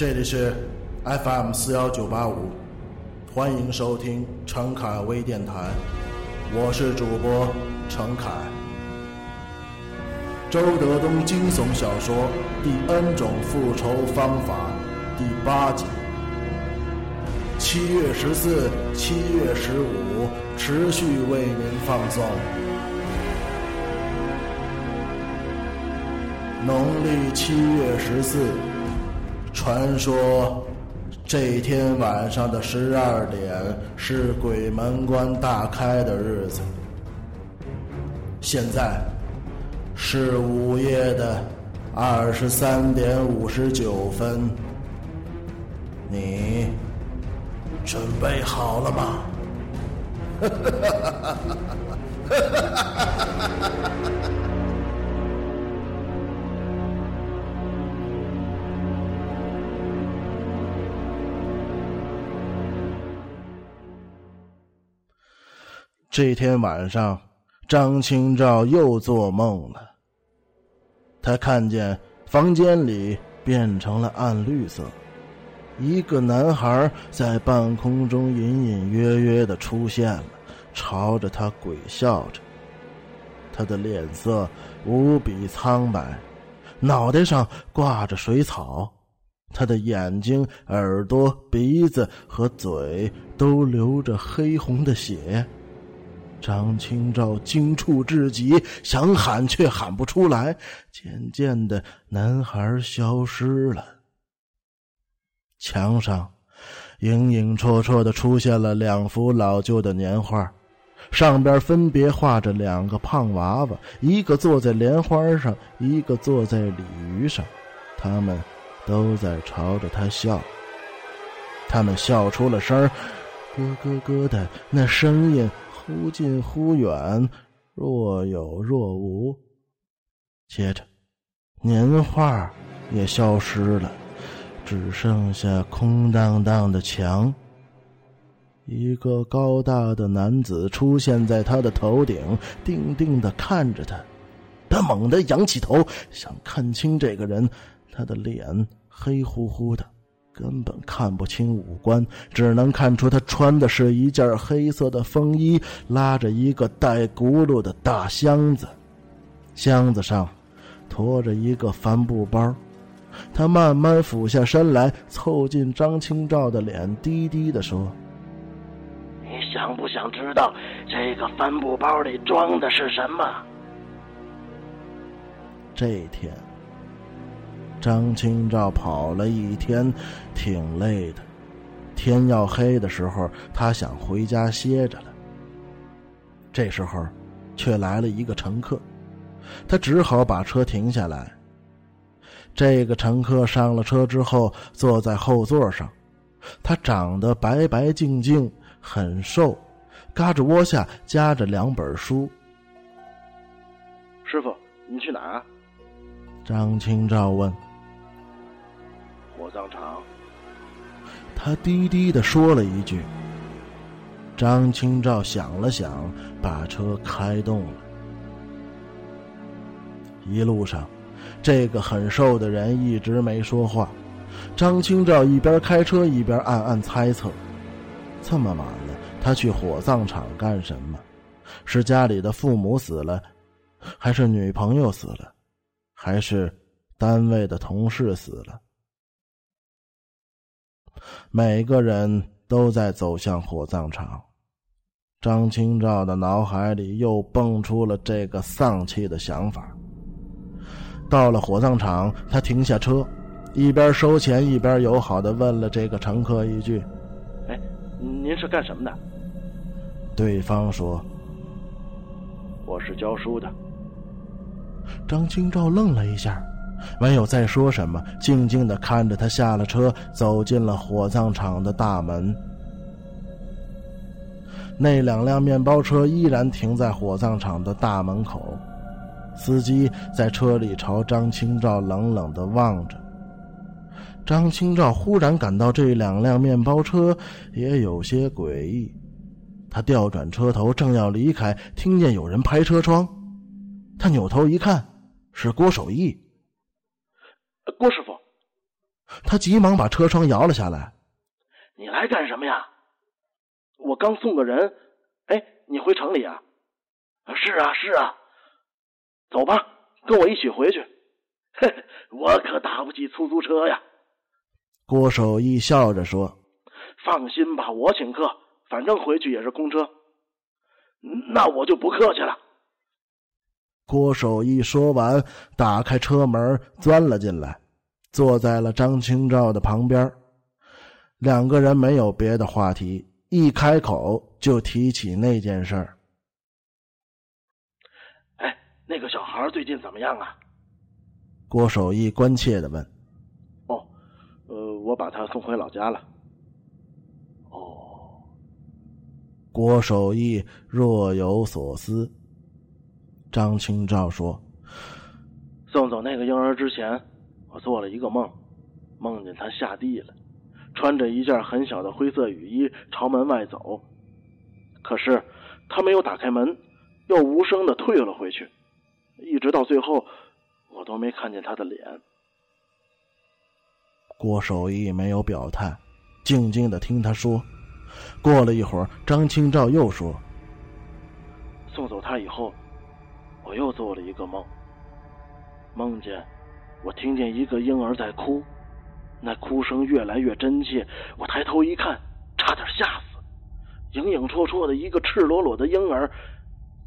这里是 FM 四幺九八五，欢迎收听陈凯微电台，我是主播陈凯。周德东惊悚小说《第 N 种复仇方法》第八集。七月十四、七月十五持续为您放送。农历七月十四，传说这天晚上的十二点是鬼门关大开的日子。现在。是午夜的二十三点五十九分，你准备好了吗？哈哈哈哈哈哈这天晚上，张清照又做梦了。他看见房间里变成了暗绿色，一个男孩在半空中隐隐约约的出现了，朝着他鬼笑着。他的脸色无比苍白，脑袋上挂着水草，他的眼睛、耳朵、鼻子和嘴都流着黑红的血。张清照惊触至极，想喊却喊不出来。渐渐的，男孩消失了。墙上影影绰绰的出现了两幅老旧的年画，上边分别画着两个胖娃娃，一个坐在莲花上，一个坐在鲤鱼上，他们都在朝着他笑。他们笑出了声咯咯咯的那声音。忽近忽远，若有若无。接着，年画也消失了，只剩下空荡荡的墙。一个高大的男子出现在他的头顶，定定的看着他。他猛地仰起头，想看清这个人。他的脸黑乎乎的。根本看不清五官，只能看出他穿的是一件黑色的风衣，拉着一个带轱辘的大箱子，箱子上驮着一个帆布包。他慢慢俯下身来，凑近张清照的脸，低低的说：“你想不想知道这个帆布包里装的是什么？”这天。张清照跑了一天，挺累的。天要黑的时候，他想回家歇着了。这时候，却来了一个乘客，他只好把车停下来。这个乘客上了车之后，坐在后座上。他长得白白净净，很瘦，胳肢窝下夹着两本书。师傅，你去哪儿？张清照问。火葬场。他低低的说了一句。张清照想了想，把车开动了。一路上，这个很瘦的人一直没说话。张清照一边开车一边暗暗猜测：这么晚了，他去火葬场干什么？是家里的父母死了，还是女朋友死了，还是单位的同事死了？每个人都在走向火葬场，张清照的脑海里又蹦出了这个丧气的想法。到了火葬场，他停下车，一边收钱一边友好的问了这个乘客一句：“哎，您是干什么的？”对方说：“我是教书的。”张清照愣了一下。没有再说什么，静静的看着他下了车，走进了火葬场的大门。那两辆面包车依然停在火葬场的大门口，司机在车里朝张清照冷冷的望着。张清照忽然感到这两辆面包车也有些诡异，他调转车头正要离开，听见有人拍车窗，他扭头一看，是郭守义。郭师傅，他急忙把车窗摇了下来。你来干什么呀？我刚送个人。哎，你回城里啊？是啊，是啊。走吧，跟我一起回去。嘿，我可打不起出租车呀。郭守义笑着说：“放心吧，我请客，反正回去也是空车。那我就不客气了。”郭守义说完，打开车门，钻了进来，坐在了张清照的旁边。两个人没有别的话题，一开口就提起那件事儿。哎，那个小孩最近怎么样啊？郭守义关切的问。“哦，呃，我把他送回老家了。”哦。郭守义若有所思。张清照说：“送走那个婴儿之前，我做了一个梦，梦见他下地了，穿着一件很小的灰色雨衣朝门外走。可是他没有打开门，又无声的退了回去，一直到最后，我都没看见他的脸。”郭守义没有表态，静静的听他说。过了一会儿，张清照又说：“送走他以后。”我又做了一个梦，梦见我听见一个婴儿在哭，那哭声越来越真切。我抬头一看，差点吓死。影影绰绰的一个赤裸裸的婴儿，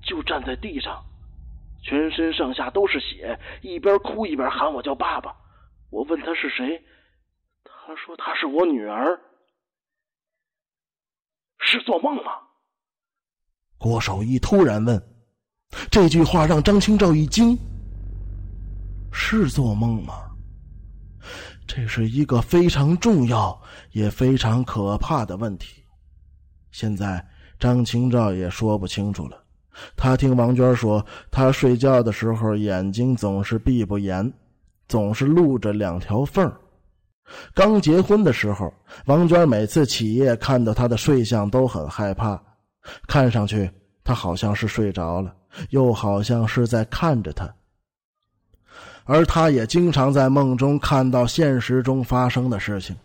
就站在地上，全身上下都是血，一边哭一边喊我叫爸爸。我问他是谁，他说他是我女儿。是做梦吗？郭守义突然问。这句话让张清照一惊。是做梦吗？这是一个非常重要也非常可怕的问题。现在张清照也说不清楚了。他听王娟说，他睡觉的时候眼睛总是闭不严，总是露着两条缝儿刚结婚的时候，王娟每次起夜看到他的睡相都很害怕，看上去他好像是睡着了。又好像是在看着他，而他也经常在梦中看到现实中发生的事情，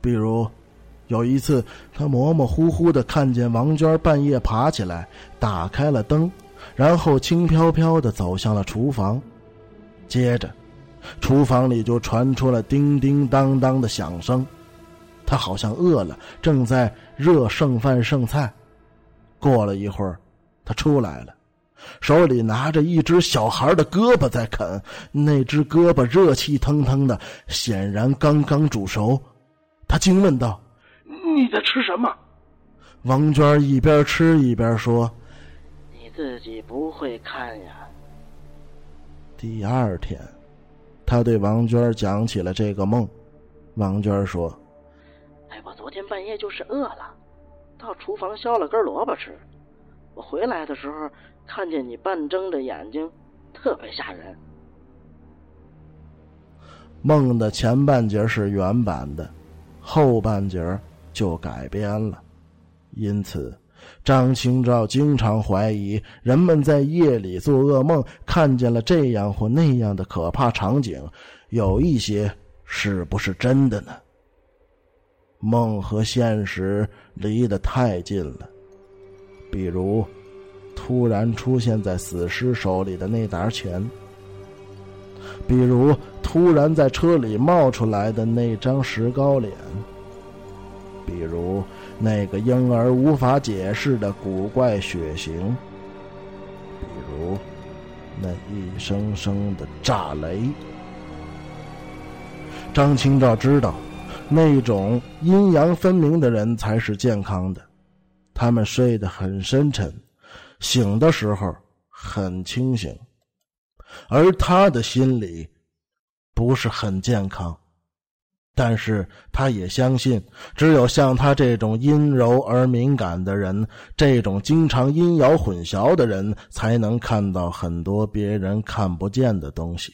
比如，有一次他模模糊糊的看见王娟半夜爬起来，打开了灯，然后轻飘飘的走向了厨房，接着，厨房里就传出了叮叮当当的响声，他好像饿了，正在热剩饭剩菜，过了一会儿，他出来了。手里拿着一只小孩的胳膊在啃，那只胳膊热气腾腾的，显然刚刚煮熟。他惊问道：“你在吃什么？”王娟一边吃一边说：“你自己不会看呀。”第二天，他对王娟讲起了这个梦。王娟说：“哎，我昨天半夜就是饿了，到厨房削了根萝卜吃。我回来的时候。”看见你半睁着眼睛，特别吓人。梦的前半截是原版的，后半截就改编了。因此，张清照经常怀疑人们在夜里做噩梦，看见了这样或那样的可怕场景，有一些是不是真的呢？梦和现实离得太近了，比如。突然出现在死尸手里的那沓钱，比如突然在车里冒出来的那张石膏脸，比如那个婴儿无法解释的古怪血型，比如那一声声的炸雷。张清照知道，那种阴阳分明的人才是健康的，他们睡得很深沉。醒的时候很清醒，而他的心里不是很健康，但是他也相信，只有像他这种阴柔而敏感的人，这种经常阴阳混淆的人，才能看到很多别人看不见的东西。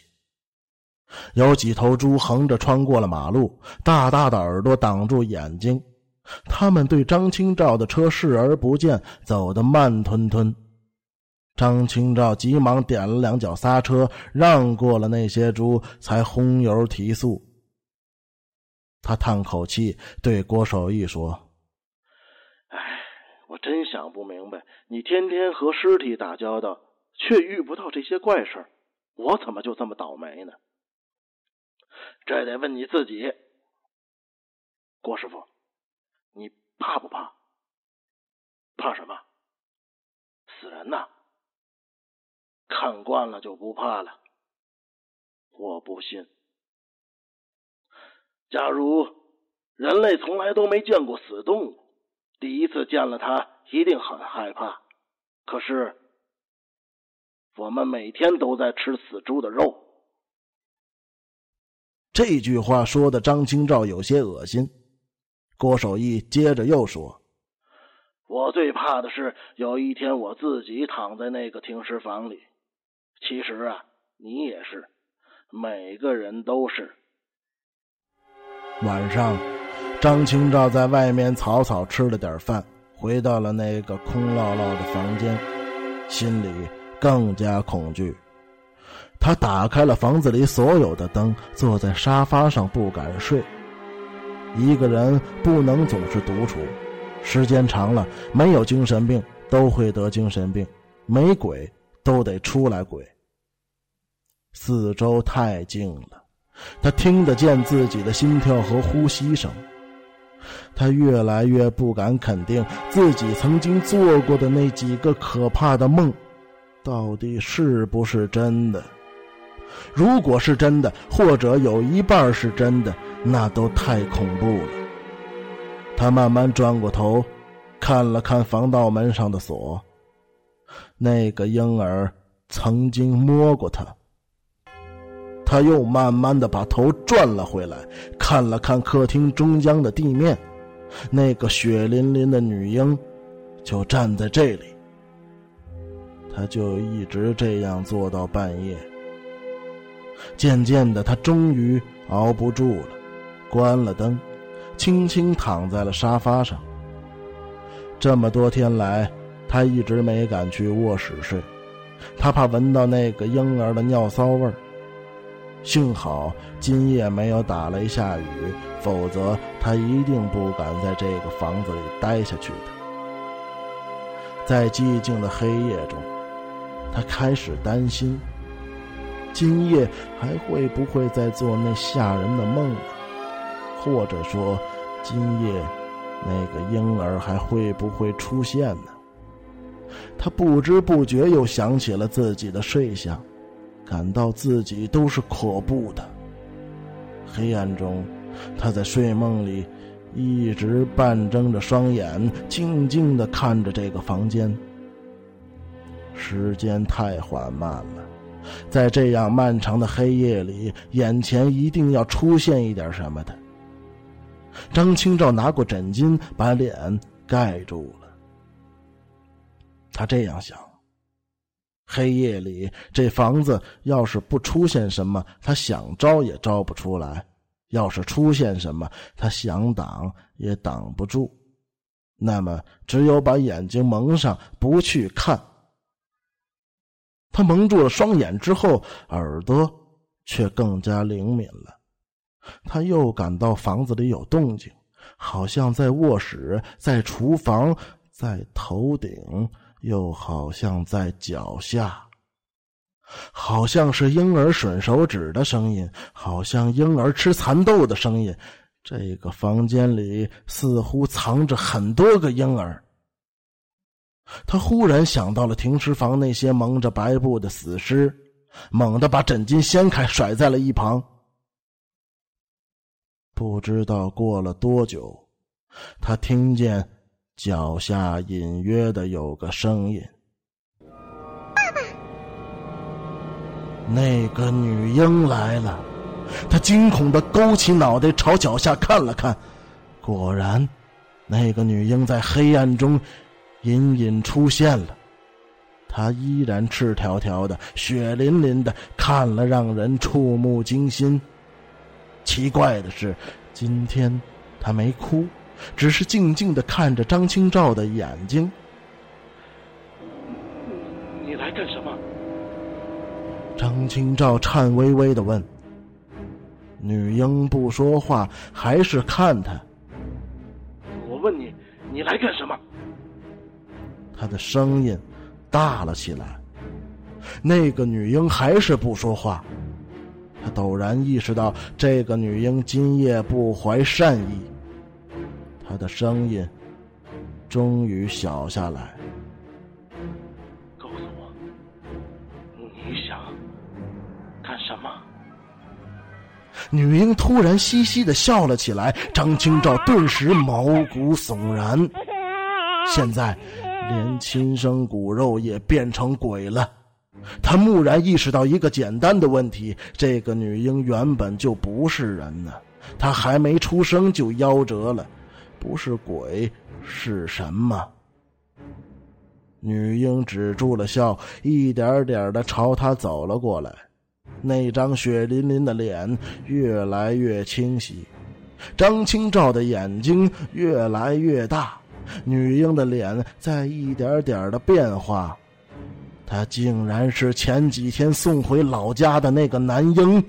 有几头猪横着穿过了马路，大大的耳朵挡住眼睛。他们对张清照的车视而不见，走得慢吞吞。张清照急忙点了两脚刹车，让过了那些猪，才轰油提速。他叹口气，对郭守义说：“哎，我真想不明白，你天天和尸体打交道，却遇不到这些怪事我怎么就这么倒霉呢？这得问你自己。郭师傅，你怕不怕？怕什么？死人呐！看惯了就不怕了。我不信。”假如人类从来都没见过死动物，第一次见了它一定很害怕。可是我们每天都在吃死猪的肉。这句话说的张清照有些恶心。郭守义接着又说：“我最怕的是有一天我自己躺在那个停尸房里。其实啊，你也是，每个人都是。”晚上，张清照在外面草草吃了点饭，回到了那个空落落的房间，心里更加恐惧。他打开了房子里所有的灯，坐在沙发上不敢睡。一个人不能总是独处，时间长了，没有精神病都会得精神病，没鬼都得出来鬼。四周太静了。他听得见自己的心跳和呼吸声，他越来越不敢肯定自己曾经做过的那几个可怕的梦，到底是不是真的？如果是真的，或者有一半是真的，那都太恐怖了。他慢慢转过头，看了看防盗门上的锁，那个婴儿曾经摸过他。他又慢慢的把头转了回来，看了看客厅中央的地面，那个血淋淋的女婴就站在这里。他就一直这样坐到半夜。渐渐的，他终于熬不住了，关了灯，轻轻躺在了沙发上。这么多天来，他一直没敢去卧室睡，他怕闻到那个婴儿的尿骚味儿。幸好今夜没有打雷下雨，否则他一定不敢在这个房子里待下去的。在寂静的黑夜中，他开始担心：今夜还会不会再做那吓人的梦呢？或者说，今夜那个婴儿还会不会出现呢？他不知不觉又想起了自己的睡相。感到自己都是可怖的。黑暗中，他在睡梦里一直半睁着双眼，静静的看着这个房间。时间太缓慢了，在这样漫长的黑夜里，眼前一定要出现一点什么的。张清照拿过枕巾，把脸盖住了。他这样想。黑夜里，这房子要是不出现什么，他想招也招不出来；要是出现什么，他想挡也挡不住。那么，只有把眼睛蒙上，不去看。他蒙住了双眼之后，耳朵却更加灵敏了。他又感到房子里有动静，好像在卧室，在厨房，在头顶。又好像在脚下，好像是婴儿吮手指的声音，好像婴儿吃蚕豆的声音。这个房间里似乎藏着很多个婴儿。他忽然想到了停尸房那些蒙着白布的死尸，猛地把枕巾掀开，甩在了一旁。不知道过了多久，他听见。脚下隐约的有个声音：“爸爸。”那个女婴来了，他惊恐的勾起脑袋朝脚下看了看，果然，那个女婴在黑暗中隐隐出现了。她依然赤条条的、血淋淋的，看了让人触目惊心。奇怪的是，今天他没哭。只是静静的看着张清照的眼睛。你来干什么？张清照颤巍巍的问。女婴不说话，还是看他。我问你，你来干什么？他的声音大了起来。那个女婴还是不说话。他陡然意识到，这个女婴今夜不怀善意。他的声音终于小下来。告诉我，你想干什么？女婴突然嘻嘻的笑了起来，张清照顿时毛骨悚然。现在，连亲生骨肉也变成鬼了。他蓦然意识到一个简单的问题：这个女婴原本就不是人呢，她还没出生就夭折了，不是鬼是什么？女婴止住了笑，一点点的朝他走了过来，那张血淋淋的脸越来越清晰，张清照的眼睛越来越大，女婴的脸在一点点的变化。他竟然是前几天送回老家的那个男婴，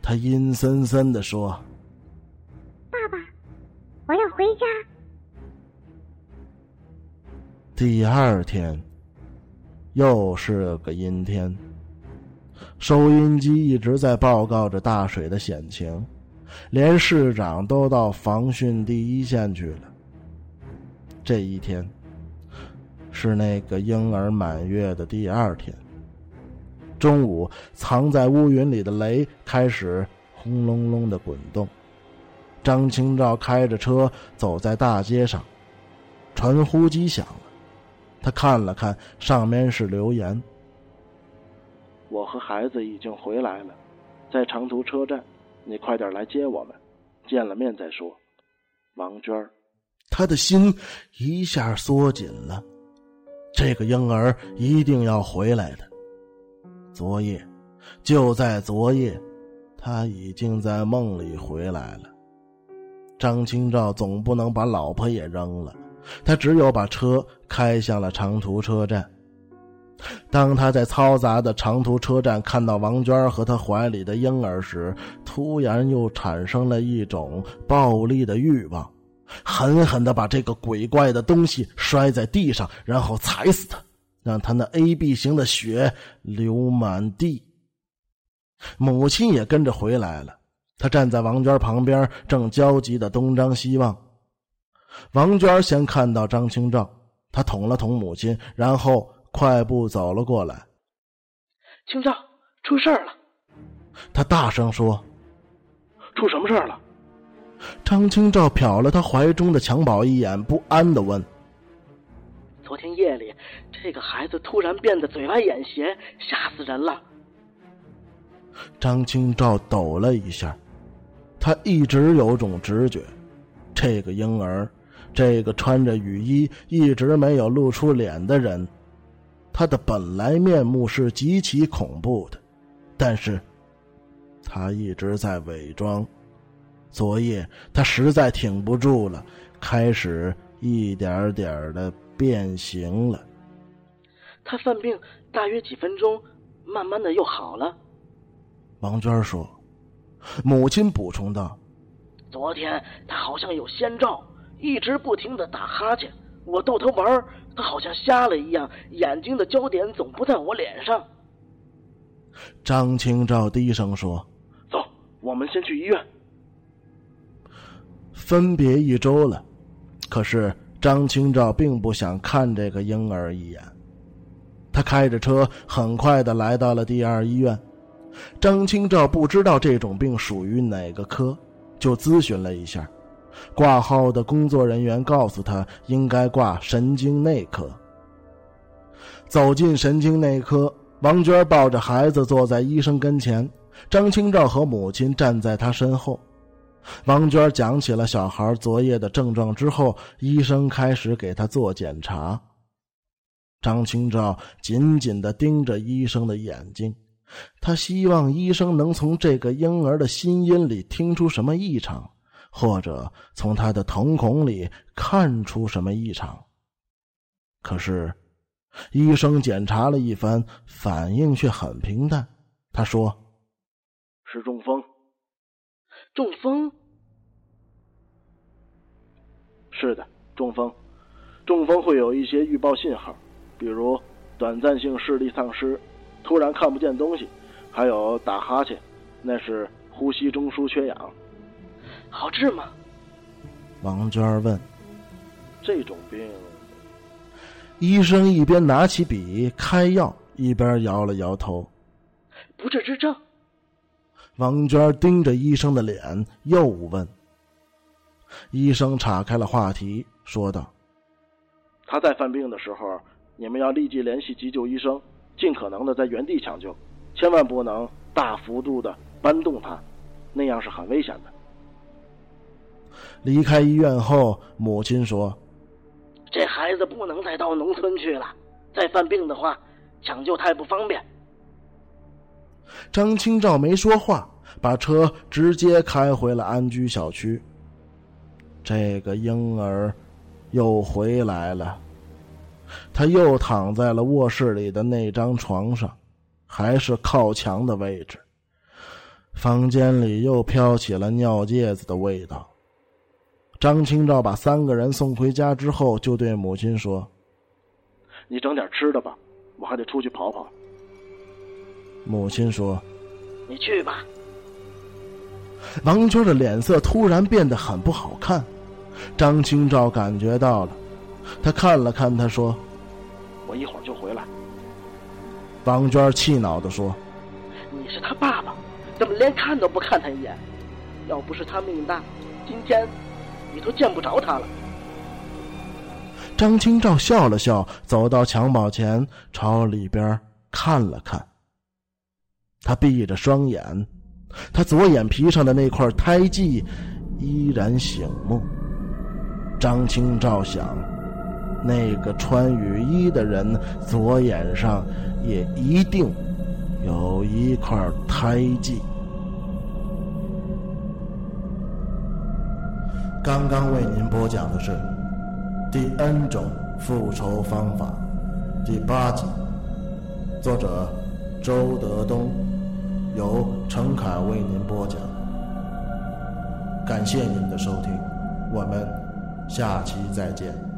他阴森森的说：“爸爸，我要回家。”第二天，又是个阴天。收音机一直在报告着大水的险情，连市长都到防汛第一线去了。这一天。是那个婴儿满月的第二天。中午，藏在乌云里的雷开始轰隆隆的滚动。张清照开着车走在大街上，传呼机响了。他看了看，上面是留言：“我和孩子已经回来了，在长途车站，你快点来接我们，见了面再说。”王娟儿，他的心一下缩紧了。这个婴儿一定要回来的。昨夜，就在昨夜，他已经在梦里回来了。张清照总不能把老婆也扔了，他只有把车开向了长途车站。当他在嘈杂的长途车站看到王娟和他怀里的婴儿时，突然又产生了一种暴力的欲望。狠狠的把这个鬼怪的东西摔在地上，然后踩死他，让他那 A B 型的血流满地。母亲也跟着回来了，她站在王娟旁边，正焦急的东张西望。王娟先看到张清照，她捅了捅母亲，然后快步走了过来。清照，出事了！她大声说：“出什么事了？”张清照瞟了他怀中的襁褓一眼，不安的问：“昨天夜里，这个孩子突然变得嘴歪眼斜，吓死人了。”张清照抖了一下，他一直有种直觉，这个婴儿，这个穿着雨衣、一直没有露出脸的人，他的本来面目是极其恐怖的，但是，他一直在伪装。昨夜他实在挺不住了，开始一点点的变形了。他犯病大约几分钟，慢慢的又好了。王娟说：“母亲补充道，昨天他好像有先兆，一直不停的打哈欠。我逗他玩，他好像瞎了一样，眼睛的焦点总不在我脸上。”张清照低声说：“走，我们先去医院。”分别一周了，可是张清照并不想看这个婴儿一眼。他开着车，很快的来到了第二医院。张清照不知道这种病属于哪个科，就咨询了一下。挂号的工作人员告诉他，应该挂神经内科。走进神经内科，王娟抱着孩子坐在医生跟前，张清照和母亲站在他身后。王娟讲起了小孩昨夜的症状之后，医生开始给他做检查。张清照紧紧的盯着医生的眼睛，他希望医生能从这个婴儿的心音里听出什么异常，或者从他的瞳孔里看出什么异常。可是，医生检查了一番，反应却很平淡。他说：“是中风。”中风？是的，中风。中风会有一些预报信号，比如短暂性视力丧失，突然看不见东西，还有打哈欠，那是呼吸中枢缺氧。好治吗？王娟问。这种病，医生一边拿起笔开药，一边摇了摇头。不治之症。王娟盯着医生的脸，又问。医生岔开了话题，说道：“他在犯病的时候，你们要立即联系急救医生，尽可能的在原地抢救，千万不能大幅度的搬动他，那样是很危险的。”离开医院后，母亲说。这孩子不能再到农村去了，再犯病的话，抢救太不方便。张清照没说话，把车直接开回了安居小区。这个婴儿又回来了，他又躺在了卧室里的那张床上，还是靠墙的位置。房间里又飘起了尿介子的味道。张清照把三个人送回家之后，就对母亲说：“你整点吃的吧，我还得出去跑跑。”母亲说：“你去吧。”王娟的脸色突然变得很不好看，张清照感觉到了，他看了看他，说：“我一会儿就回来。”王娟气恼的说：“你是他爸爸，怎么连看都不看他一眼？要不是他命大，今天……”你都见不着他了。张清照笑了笑，走到襁褓前，朝里边看了看。他闭着双眼，他左眼皮上的那块胎记依然醒目。张清照想，那个穿雨衣的人左眼上也一定有一块胎记。刚刚为您播讲的是《第 N 种复仇方法》第八集，作者周德东，由陈凯为您播讲。感谢您的收听，我们下期再见。